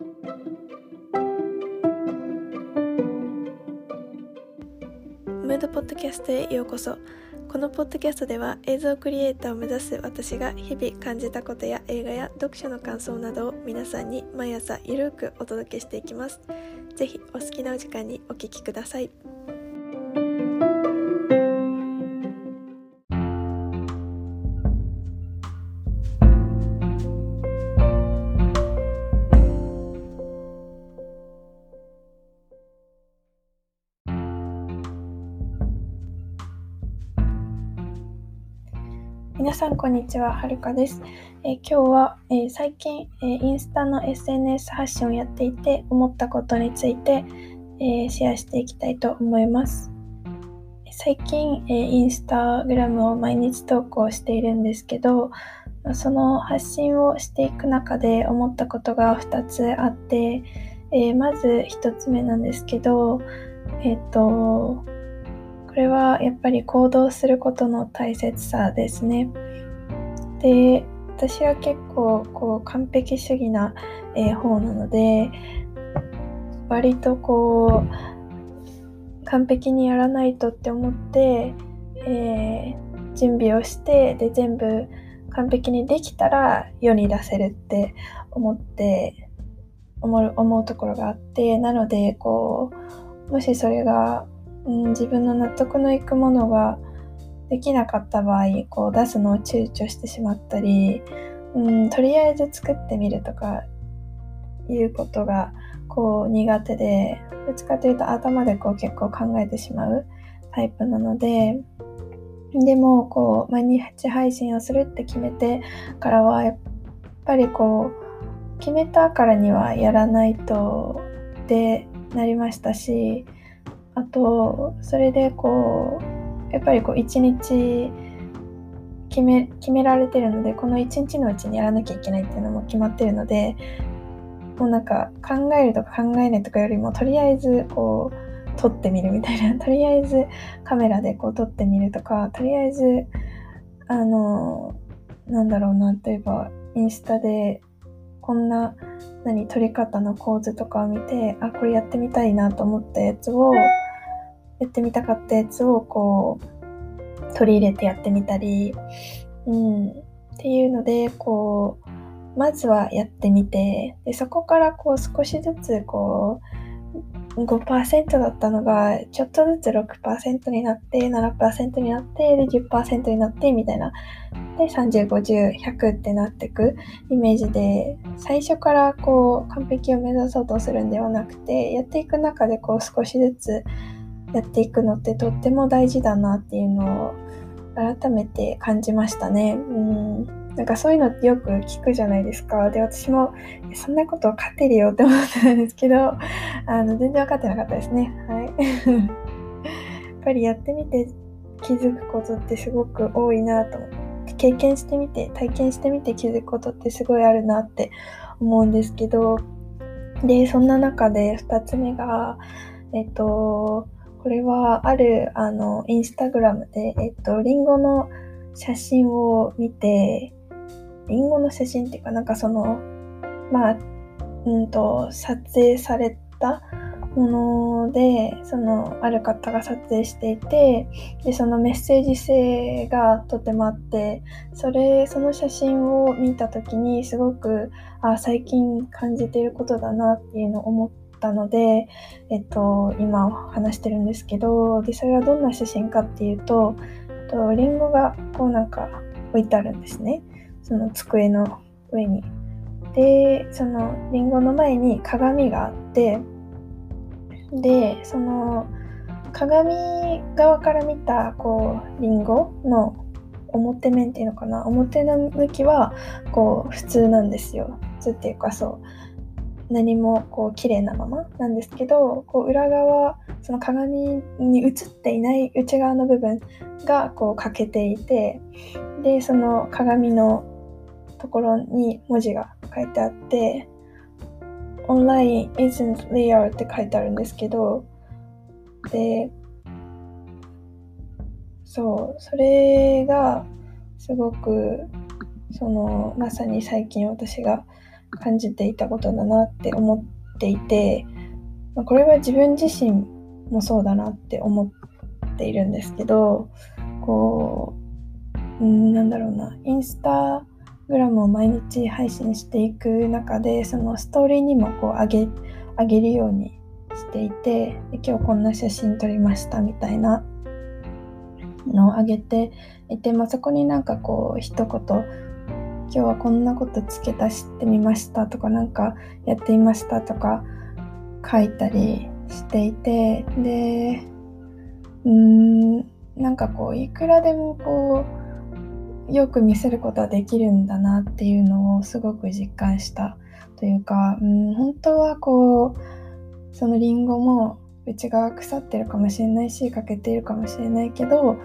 ムードポッドキャストへようこそ。このポッドキャストでは映像クリエイターを目指す私が日々感じたことや映画や読書の感想などを皆さんに毎朝ゆるくお届けしていきます。ぜひお好きなお時間にお聞きください。さんこんにちははるかです、えー今日は、えー最近、えーインスタの SNS 発信をやっていて思ったことについて、えーシェアしていきたいと思います最近、えーインスタグラムを毎日投稿しているんですけどその発信をしていく中で思ったことが2つあって、えーまず1つ目なんですけどえっ、とこれはやっぱり行動することの大切さですね。で私は結構こう完璧主義な、えー方なので割とこう完璧にやらないとって思って、えー準備をしてで全部完璧にできたら世に出せるって思って思う思うところがあってなのでこうもしそれがうん、自分の納得のいくものができなかった場合こう出すのを躊躇してしまったり、うん、とりあえず作ってみるとかいうことがこう苦手でどっちかというと頭でこう結構考えてしまうタイプなのででもこう毎日配信をするって決めてからはやっぱりこう決めたからにはやらないとってなりましたしあとそれでこうやっぱりこう一日決め決められてるのでこの一日のうちにやらなきゃいけないっていうのも決まってるのでもうなんか考えるとか考えないとかよりもとりあえずこう撮ってみるみたいなとりあえずカメラでこう撮ってみるとかとりあえずあのなんだろうな例えばインスタでこんな何撮り方の構図とかを見てあこれやってみたいなと思ったやつをやってみたかったやつをこう取り入れてやってみたり、うん、っていうのでこうまずはやってみてでそこからこう少しずつこう5%だったのがちょっとずつ6%になって7%になってで10%になってみたいな。で3050100ってなってくイメージで最初からこう完璧を目指そうとするんではなくてやっていく中でこう少しずつやっていくのってとっても大事だなっていうのを改めて感じましたね。うんなんかそういうのってよく聞くじゃないですか。で、私もそんなこと分かってるよって思ってたんですけど、あの全然分かってなかったですね。はい。やっぱりやってみて気づくことってすごく多いなと思って、経験してみて、体験してみて気づくことってすごいあるなって思うんですけど、で、そんな中で2つ目が、えっと、これはあるあのインスタグラムで、えっと、リンゴの写真を見て、リンゴの写真っていうか、なんかその、まあ、うんと、撮影されたもので、その、ある方が撮影していて、で、そのメッセージ性がとてもあって、それ、その写真を見たときに、すごく、あ、最近感じていることだなっていうのを思ってたので、えっと、今話してるんですけど、で、それはどんな写真かっていうと、とリンゴがこうなんか置いてあるんですね。その机の上に。で、そのリンゴの前に鏡があって、で、その鏡側から見たこうリンゴの表面っていうのかな表の向きはこう普通なんですよ。普通っていうかそう何もこう綺麗なままなんですけどこう裏側その鏡に映っていない内側の部分がこう欠けていてでその鏡のところに文字が書いてあって「Online isn't real」って書いてあるんですけどでそうそれがすごくそのまさに最近私が感じていたことだなって思っていて、ま、これは自分自身もそうだなって思っているんですけどこう、うん、なんだろうな。インスタグラムを毎日配信していく中でそのストーリーにもこう上げ上げるようにしていて今日こんな写真撮りましたみたいなのを上げていて、まあ、そこになんかこう一言今日はこんなこと付け足してみましたとかなんかやってみましたとか書いたりしていてでうーんなんかこういくらでもこうよく見せることはできるんだなっていうのをすごく実感したというか、うん、本当はこうそのリンゴも内側腐ってるかもしれないし欠けているかもしれないけど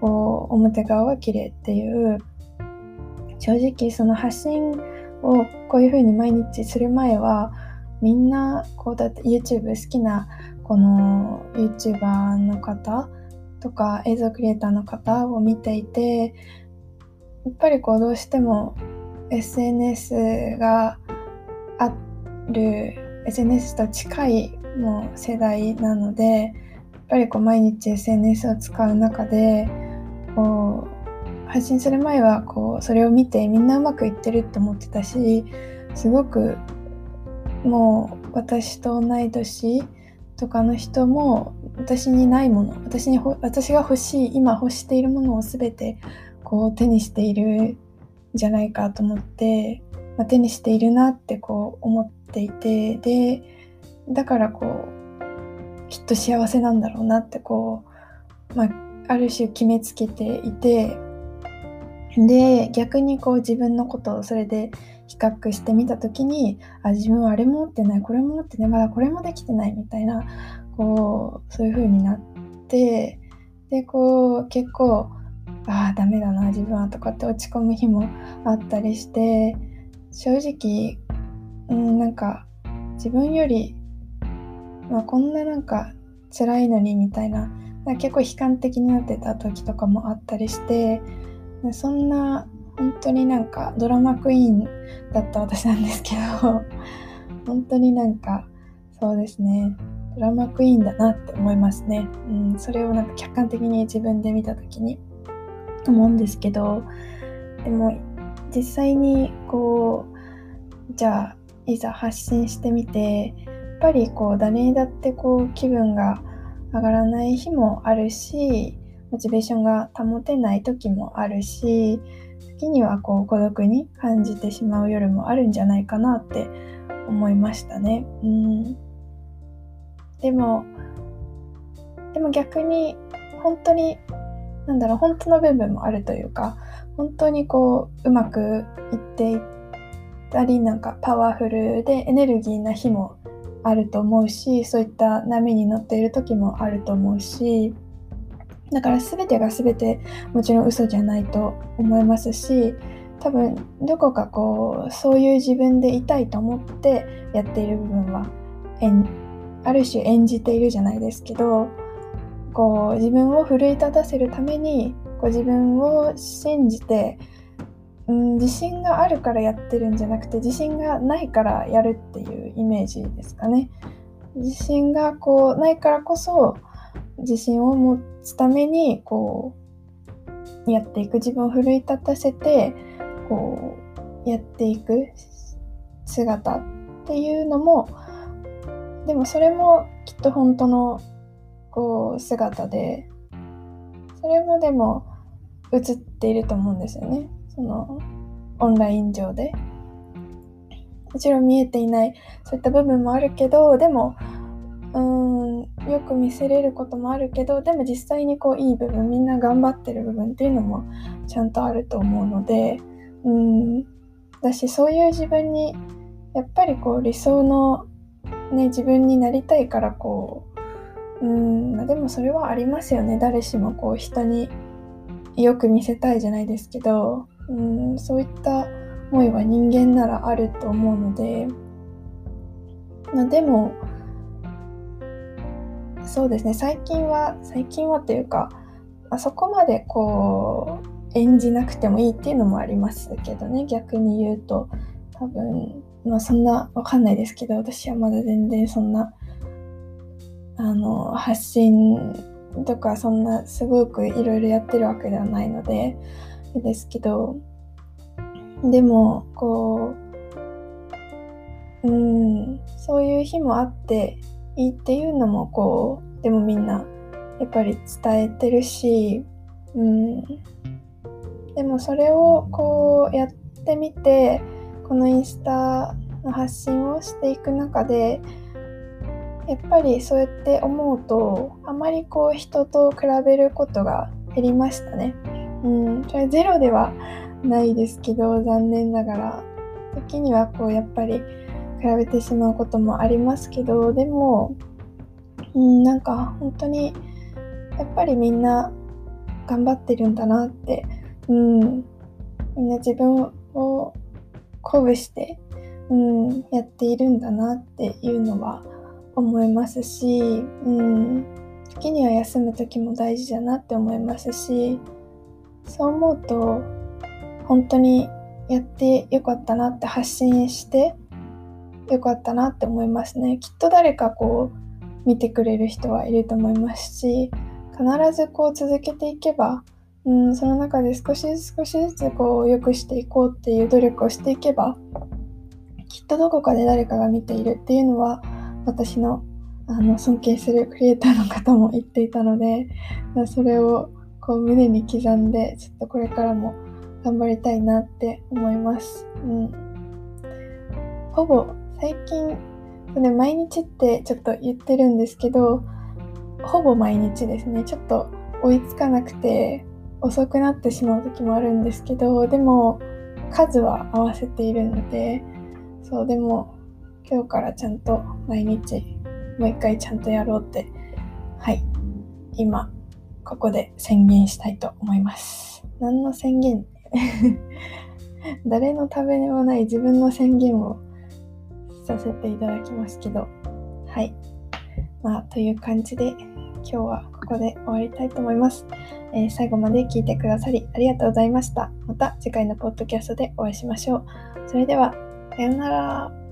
こう表側は綺麗っていう正直その発信をこういう風に毎日する前はみんなこうだって YouTube 好きなこの YouTuber の方とか映像クリエイターの方を見ていてやっぱりこうどうしても SNS がある SNS と近いもう世代なのでやっぱりこう毎日 SNS を使う中でこう発信する前はこうそれを見てみんなうまくいってるって思ってたしすごくもう私と同い年とかの人も私にないもの私に私が欲しい今欲しているものを全てこう手にしているんじゃないかと思って、まあ、手にしているなってこう思っていてでだからこうきっと幸せなんだろうなってこう、まあ、ある種決めつけていてで逆にこう自分のことをそれで比較してみた時にあ自分はあれも持ってないこれも持ってないまだこれもできてないみたいなこうそういう風になってでこう結構ああダメだな自分はとかって落ち込む日もあったりして正直うんなんか自分より、まあ、こんななんか辛いのにみたいな結構悲観的になってた時とかもあったりしてそんな本当になんかドラマクイーンだった私なんですけど本当になんかそうですね。ドラマクイーンだなって思いますね、うん、それをなんか客観的に自分で見た時に思うんですけどでも実際にこうじゃあいざ発信してみてやっぱりこう誰にだってこう気分が上がらない日もあるしモチベーションが保てない時もあるし時にはこう孤独に感じてしまう夜もあるんじゃないかなって思いましたね。うんでもでも逆に本当になんだろう本当の部分もあるというか本当にこううまくいっていったりなんかパワフルでエネルギーな日もあると思うしそういった波に乗っている時もあると思うしだから全てが全てもちろん嘘じゃないと思いますし多分どこかこうそういう自分でいたいと思ってやっている部分はある種演じているじゃないですけどこう自分を奮い立たせるためにこう自分を信じて、うん、自信があるからやってるんじゃなくて自信がないからやるっていうイメージですかね。自信がこうないからこそ自信を持つためにこうやっていく自分を奮い立たせてこうやっていく姿っていうのもでもそれもきっと本当のこう姿でそれもでも映っていると思うんですよね。そのオンライン上で。もちろん見えていないそういった部分もあるけどでもうんよく見せれることもあるけどでも実際にこういい部分みんな頑張ってる部分っていうのもちゃんとあると思うのでうん。だしそういう自分にやっぱりこう理想の、ね、自分になりたいからこううん。でもそれはありますよね。誰しもこう人によく見せたいじゃないですけどうん。そういった思いは人間ならあると思うので、まあ、でもそうですね。最近は最近はっていうか、まあ、そこまでこう演じなくてもいいっていうのもありますけどね。逆に言うと多分まあそんなわかんないですけど私はまだ全然そんなあの発信とかそんなすごくいろいろやってるわけではないのでですけどでもこううんそういう日もあっていいっていうのもこうでもみんなやっぱり伝えてるしうん。でもそれをこうやってみてこのインスタの発信をしていく中でやっぱりそうやって思うとあまりこう人と比べることが減りましたね。うん、それゼロではないですけど残念ながら。時にはこうやっぱりべてしまうこともありますけどでも、うん、なんか本当にやっぱりみんな頑張ってるんだなって、うん、みんな自分を鼓舞して、うん、やっているんだなっていうのは思いますし、うん、時には休む時も大事だなって思いますしそう思うと本当にやってよかったなって発信してよかったなって思いますねきっと誰かこう見てくれる人はいると思いますし必ずこう続けていけば、うん、その中で少しずつ少しずつこう良くしていこうっていう努力をしていけばきっとどこかで誰かが見ているっていうのは私のあの尊敬するクリエイターの方も言っていたのでそれをこう胸に刻んでちょっとこれからも頑張りたいなって思います。うん、ほぼ最近、ね、毎日ってちょっと言ってるんですけどほぼ毎日ですね。ちょっと追いつかなくて遅くなってしまう時もあるんですけどでも数は合わせているのでそうでも今日からちゃんと毎日もう一回ちゃんとやろうってはい。今ここで宣言したいと思います。何の宣言？誰のためでもない自分の宣言をさせていただきますけどはい。まあという感じで今日はここで終わりたいと思います、えー、最後まで聞いてくださりありがとうございました。また次回のポッドキャストでお会いしましょう。それではさようなら。